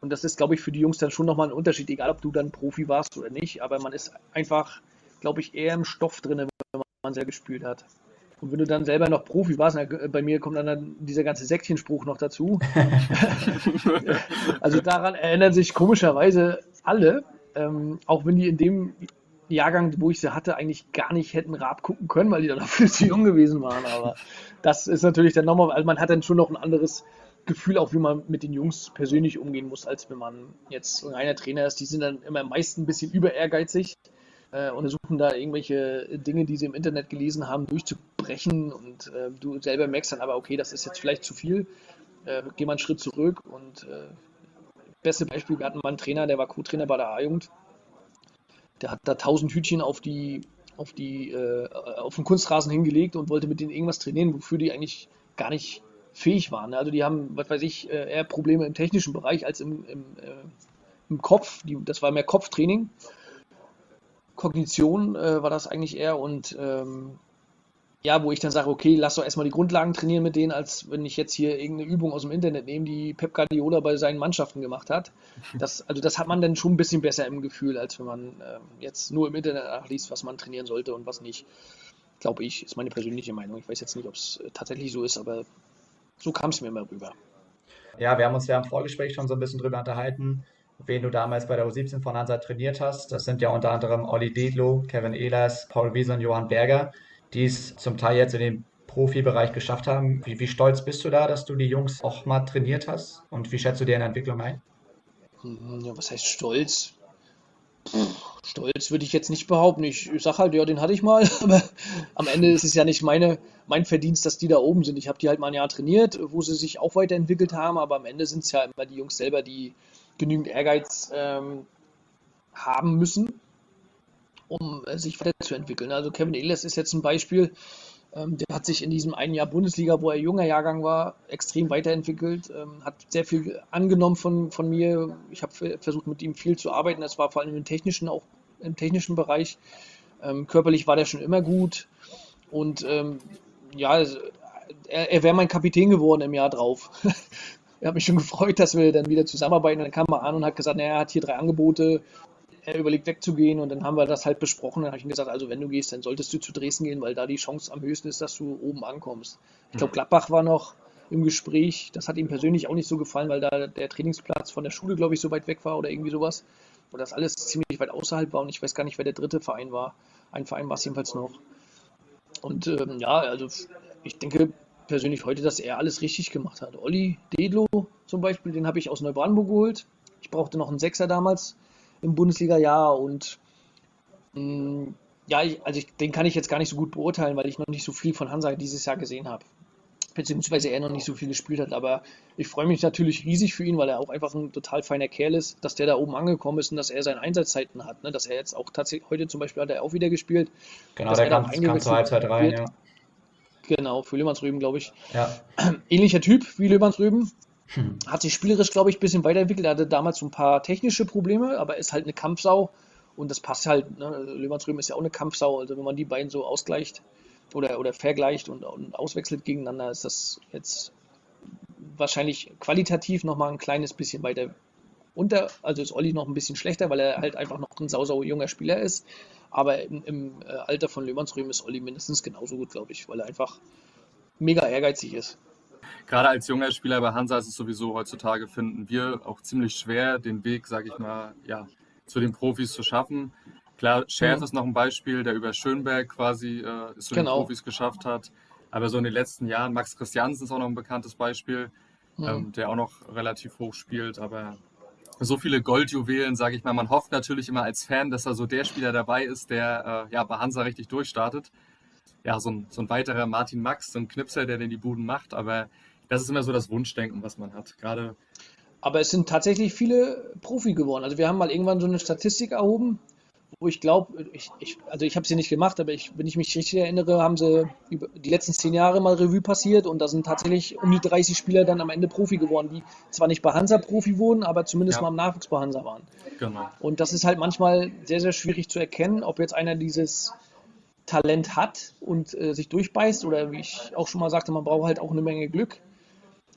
Und das ist, glaube ich, für die Jungs dann schon nochmal ein Unterschied, egal ob du dann Profi warst oder nicht. Aber man ist einfach, glaube ich, eher im Stoff drin, wenn man sehr gespielt hat. Und wenn du dann selber noch Profi warst, bei mir kommt dann dieser ganze Säckchenspruch noch dazu. [laughs] also daran erinnern sich komischerweise alle, ähm, auch wenn die in dem Jahrgang, wo ich sie hatte, eigentlich gar nicht hätten Rab gucken können, weil die dann [laughs] viel zu jung gewesen waren. Aber das ist natürlich dann nochmal, also man hat dann schon noch ein anderes Gefühl, auch wie man mit den Jungs persönlich umgehen muss, als wenn man jetzt ein reiner Trainer ist. Die sind dann immer meist ein bisschen über ehrgeizig äh, und versuchen da irgendwelche Dinge, die sie im Internet gelesen haben, durchzubrechen. Und äh, du selber merkst dann aber, okay, das ist jetzt vielleicht zu viel. Äh, geh mal einen Schritt zurück. Und äh, beste Beispiel, wir hatten mal einen Trainer, der war Co-Trainer bei der A-Jugend der hat da tausend Hütchen auf die, auf die, äh, auf den Kunstrasen hingelegt und wollte mit denen irgendwas trainieren, wofür die eigentlich gar nicht fähig waren. Also die haben, was weiß ich, äh, eher Probleme im technischen Bereich als im, im, äh, im Kopf. Die, das war mehr Kopftraining. Kognition äh, war das eigentlich eher und ähm, ja, wo ich dann sage, okay, lass doch erstmal die Grundlagen trainieren mit denen, als wenn ich jetzt hier irgendeine Übung aus dem Internet nehme, die Pep Guardiola bei seinen Mannschaften gemacht hat. [laughs] Das, also das hat man dann schon ein bisschen besser im Gefühl, als wenn man äh, jetzt nur im Internet nachliest, was man trainieren sollte und was nicht. Glaube ich, ist meine persönliche Meinung. Ich weiß jetzt nicht, ob es tatsächlich so ist, aber so kam es mir immer rüber. Ja, wir haben uns ja im Vorgespräch schon so ein bisschen drüber unterhalten, wen du damals bei der U17 von Hansa trainiert hast. Das sind ja unter anderem Olli Dedlow, Kevin Ehlers, Paul Wiese und Johann Berger die es zum Teil jetzt in den Profibereich geschafft haben. Wie, wie stolz bist du da, dass du die Jungs auch mal trainiert hast? Und wie schätzt du deren Entwicklung ein? Hm, ja, was heißt stolz? stolz würde ich jetzt nicht behaupten. Ich, ich sage halt, ja, den hatte ich mal, [laughs] aber am Ende ist es ja nicht meine, mein Verdienst, dass die da oben sind. Ich habe die halt mal ein Jahr trainiert, wo sie sich auch weiterentwickelt haben, aber am Ende sind es ja immer die Jungs selber, die genügend Ehrgeiz ähm, haben müssen, um äh, sich weiterzuentwickeln. Also Kevin Ehlers ist jetzt ein Beispiel, ähm, der hat sich in diesem einen Jahr Bundesliga, wo er junger Jahrgang war, extrem weiterentwickelt, ähm, hat sehr viel angenommen von, von mir. Ich habe versucht, mit ihm viel zu arbeiten. Das war vor allem im technischen, auch im technischen Bereich. Ähm, körperlich war der schon immer gut. Und ähm, ja, er, er wäre mein Kapitän geworden im Jahr drauf. [laughs] ich habe mich schon gefreut, dass wir dann wieder zusammenarbeiten. Dann kam er an und hat gesagt, naja, er hat hier drei Angebote er überlegt wegzugehen und dann haben wir das halt besprochen. Dann habe ich ihm gesagt, also wenn du gehst, dann solltest du zu Dresden gehen, weil da die Chance am höchsten ist, dass du oben ankommst. Ich glaube, mhm. Gladbach war noch im Gespräch. Das hat ihm persönlich auch nicht so gefallen, weil da der Trainingsplatz von der Schule, glaube ich, so weit weg war oder irgendwie sowas. Und das alles ziemlich weit außerhalb war und ich weiß gar nicht, wer der dritte Verein war. Ein Verein war es jedenfalls noch. Und ähm, ja, also ich denke persönlich heute, dass er alles richtig gemacht hat. Olli Dedlo zum Beispiel, den habe ich aus Neubrandenburg geholt. Ich brauchte noch einen Sechser damals im Bundesliga-Jahr und mh, mm, ja, also ich, den kann ich jetzt gar nicht so gut beurteilen, weil ich noch nicht so viel von Hansa dieses Jahr gesehen habe. Beziehungsweise er noch nicht so viel gespielt hat. Aber ich freue mich natürlich riesig für ihn, weil er auch einfach ein total feiner Kerl ist, dass der da oben angekommen ist und dass er seine Einsatzzeiten hat. Ne? Dass er jetzt auch tatsächlich, heute zum Beispiel hat er auch wieder gespielt. Genau, der kam, kam zur Halbzeit rein, ja. Genau, für Löhmannsrüben, glaube ich. Ja. Ähnlicher Typ wie Löhmannsrüben, hm. Hat sich spielerisch, glaube ich, ein bisschen weiterentwickelt. Er hatte damals so ein paar technische Probleme, aber ist halt eine Kampfsau und das passt halt. Ne? Löwansröhm ist ja auch eine Kampfsau. Also wenn man die beiden so ausgleicht oder, oder vergleicht und, und auswechselt gegeneinander, ist das jetzt wahrscheinlich qualitativ nochmal ein kleines bisschen weiter unter. Also ist Olli noch ein bisschen schlechter, weil er halt einfach noch ein sausau junger Spieler ist. Aber im, im äh, Alter von Löwansröhm ist Olli mindestens genauso gut, glaube ich, weil er einfach mega ehrgeizig ist gerade als junger Spieler bei Hansa ist es sowieso heutzutage, finden wir auch ziemlich schwer, den Weg, sage ich mal, ja, zu den Profis zu schaffen. Klar, Schärf mhm. ist noch ein Beispiel, der über Schönberg quasi äh, es zu genau. den Profis geschafft hat. Aber so in den letzten Jahren, Max Christiansen ist auch noch ein bekanntes Beispiel, mhm. ähm, der auch noch relativ hoch spielt. Aber so viele Goldjuwelen, sage ich mal, man hofft natürlich immer als Fan, dass da so der Spieler dabei ist, der äh, ja, bei Hansa richtig durchstartet. Ja, so ein, so ein weiterer Martin Max, so ein Knipser, der den die Buden macht. Aber das ist immer so das Wunschdenken, was man hat. Gerade. Aber es sind tatsächlich viele Profi geworden. Also wir haben mal irgendwann so eine Statistik erhoben, wo ich glaube, ich, ich, also ich habe sie nicht gemacht, aber ich, wenn ich mich richtig erinnere, haben sie über die letzten zehn Jahre mal Revue passiert und da sind tatsächlich um die 30 Spieler dann am Ende Profi geworden, die zwar nicht bei Hansa Profi wurden, aber zumindest ja. mal im Nachwuchs bei Hansa waren. Genau. Und das ist halt manchmal sehr, sehr schwierig zu erkennen, ob jetzt einer dieses Talent hat und äh, sich durchbeißt oder wie ich auch schon mal sagte, man braucht halt auch eine Menge Glück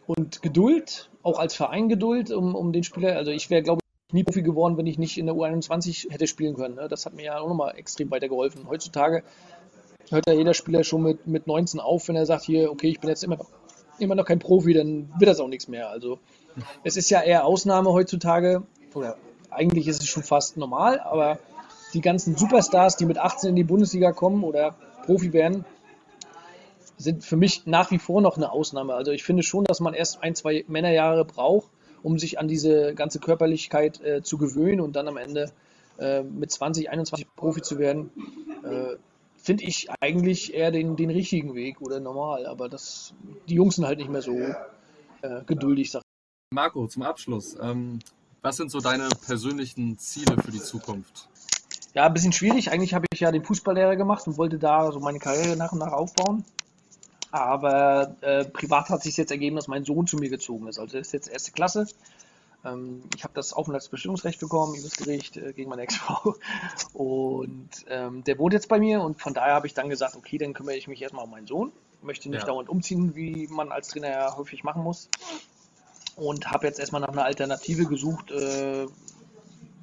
und Geduld, auch als Verein Geduld, um, um den Spieler. Also ich wäre, glaube ich, nie Profi geworden, wenn ich nicht in der U21 hätte spielen können. Ne? Das hat mir ja auch nochmal extrem weitergeholfen. Heutzutage hört ja jeder Spieler schon mit, mit 19 auf, wenn er sagt, hier, okay, ich bin jetzt immer noch, immer noch kein Profi, dann wird das auch nichts mehr. Also es ist ja eher Ausnahme heutzutage, oder eigentlich ist es schon fast normal, aber die ganzen Superstars, die mit 18 in die Bundesliga kommen oder Profi werden, sind für mich nach wie vor noch eine Ausnahme. Also ich finde schon, dass man erst ein, zwei Männerjahre braucht, um sich an diese ganze Körperlichkeit äh, zu gewöhnen und dann am Ende äh, mit 20, 21 Profi zu werden. Äh, finde ich eigentlich eher den, den richtigen Weg oder normal. Aber das, die Jungs sind halt nicht mehr so äh, geduldig. Sag. Marco, zum Abschluss. Ähm, was sind so deine persönlichen Ziele für die Zukunft? Ja, ein bisschen schwierig. Eigentlich habe ich ja den Fußballlehrer gemacht und wollte da so meine Karriere nach und nach aufbauen. Aber äh, privat hat sich jetzt ergeben, dass mein Sohn zu mir gezogen ist. Also er ist jetzt erste Klasse. Ähm, ich habe das Aufenthaltsbestimmungsrecht bekommen, übers Gericht äh, gegen meine Ex-Frau. [laughs] Und ähm, der wohnt jetzt bei mir und von daher habe ich dann gesagt, okay, dann kümmere ich mich erstmal um meinen Sohn. Möchte nicht ja. dauernd umziehen, wie man als Trainer ja häufig machen muss. Und habe jetzt erstmal nach einer Alternative gesucht, äh,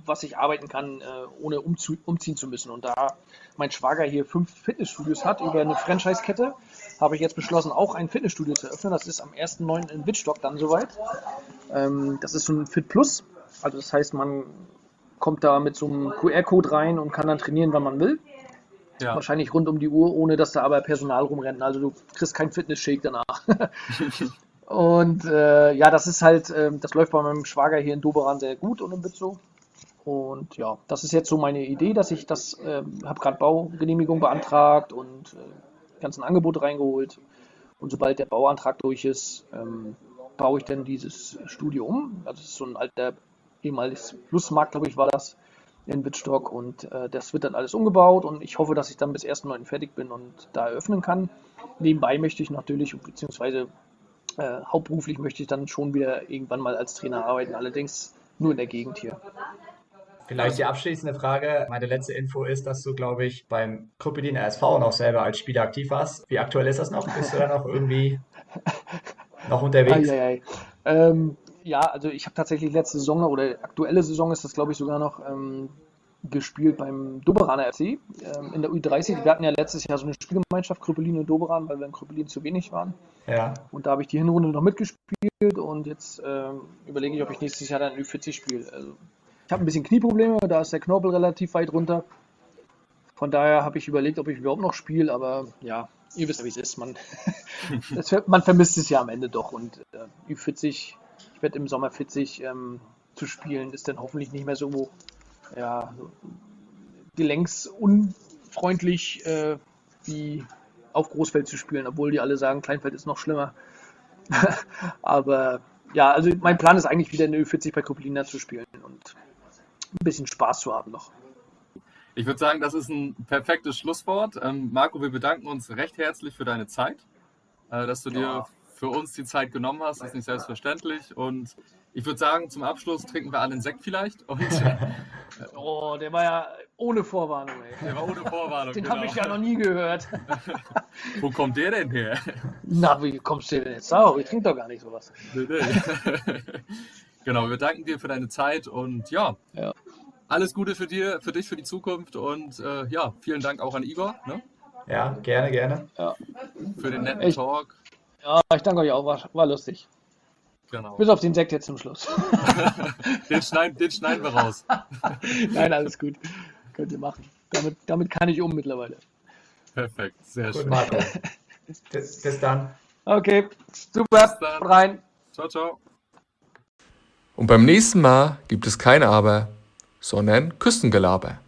was ich arbeiten kann, äh, ohne umziehen zu müssen. Und da mein Schwager hier fünf Fitnessstudios hat über eine Franchise-Kette, habe ich jetzt beschlossen, auch ein Fitnessstudio zu öffnen. Das ist am 1.9. in Wittstock dann soweit. Ähm, das ist so ein Fit Plus. Also das heißt, man kommt da mit so einem QR-Code rein und kann dann trainieren, wann man will. Ja. Wahrscheinlich rund um die Uhr, ohne dass da aber Personal rumrennt. Also du kriegst keinen Fitness-Shake danach. [laughs] und äh, ja, das ist halt, äh, das läuft bei meinem Schwager hier in Doberan sehr gut und in Witzow. Und ja, das ist jetzt so meine Idee, dass ich das, äh, habe gerade Baugenehmigung beantragt und äh, ganzen Angebote reingeholt. Und sobald der Bauantrag durch ist, ähm, baue ich dann dieses Studio um. Es ist so ein alter ehemaliges Flussmarkt, glaube ich, war das in Wittstock und äh, das wird dann alles umgebaut und ich hoffe, dass ich dann bis 1.9. fertig bin und da eröffnen kann. Nebenbei möchte ich natürlich, beziehungsweise äh, hauptberuflich möchte ich dann schon wieder irgendwann mal als Trainer arbeiten, allerdings nur in der Gegend hier. Vielleicht die abschließende Frage. Meine letzte Info ist, dass du, glaube ich, beim Kruppeldiener SV noch selber als Spieler aktiv warst. Wie aktuell ist das noch? Bist du da noch irgendwie [laughs] noch unterwegs? Ei, ei, ei. Ähm, ja, also ich habe tatsächlich letzte Saison oder aktuelle Saison ist das, glaube ich, sogar noch ähm, gespielt beim Doberaner FC ähm, in der U30. Wir hatten ja letztes Jahr so eine Spielgemeinschaft, Krüppelin und Doberan, weil wir in Krüppelin zu wenig waren. Ja. Und da habe ich die Hinrunde noch mitgespielt und jetzt ähm, überlege ich, ob ich nächstes Jahr dann U40 spiele. Also ich habe ein bisschen Knieprobleme, da ist der Knorpel relativ weit runter. Von daher habe ich überlegt, ob ich überhaupt noch spiele, aber ja, ihr wisst ja, wie es ist. Man, [laughs] das, man vermisst es ja am Ende doch. Und äh, Ü40, ich werde im Sommer 40 ähm, zu spielen, ist dann hoffentlich nicht mehr so ja, gelenksunfreundlich äh, wie auf Großfeld zu spielen, obwohl die alle sagen, Kleinfeld ist noch schlimmer. [laughs] aber ja, also mein Plan ist eigentlich wieder eine Ü40 bei Koppelina zu spielen ein bisschen Spaß zu haben noch. Ich würde sagen, das ist ein perfektes Schlusswort. Ähm, Marco, wir bedanken uns recht herzlich für deine Zeit, äh, dass du ja. dir für uns die Zeit genommen hast. Das ist nicht selbstverständlich. Und ich würde sagen, zum Abschluss trinken wir einen Sekt vielleicht. Und, [laughs] oh, der war ja ohne Vorwarnung. Ey. Der war ohne Vorwarnung. Den genau. habe ich ja noch nie gehört. [laughs] Wo kommt der denn her? Na, wie kommst du denn jetzt auf? Ich trinke doch gar nicht sowas. Nee, nee. [laughs] genau, wir danken dir für deine Zeit und ja, ja. Alles Gute für, dir, für dich, für die Zukunft und äh, ja, vielen Dank auch an Igor. Ne? Ja, gerne, gerne. Ja. Für den netten ich, Talk. Ja, ich danke euch auch, war, war lustig. Genau. Bis auf den Sekt jetzt zum Schluss. [laughs] den, schneiden, den schneiden wir raus. [laughs] Nein, alles gut. Könnt ihr machen. Damit, damit kann ich um mittlerweile. Perfekt, sehr gut, schön. Marco. [laughs] bis, bis dann. Okay, super. Bis dann. Rein. Ciao, ciao. Und beim nächsten Mal gibt es kein Aber, sondern Küstengelaber.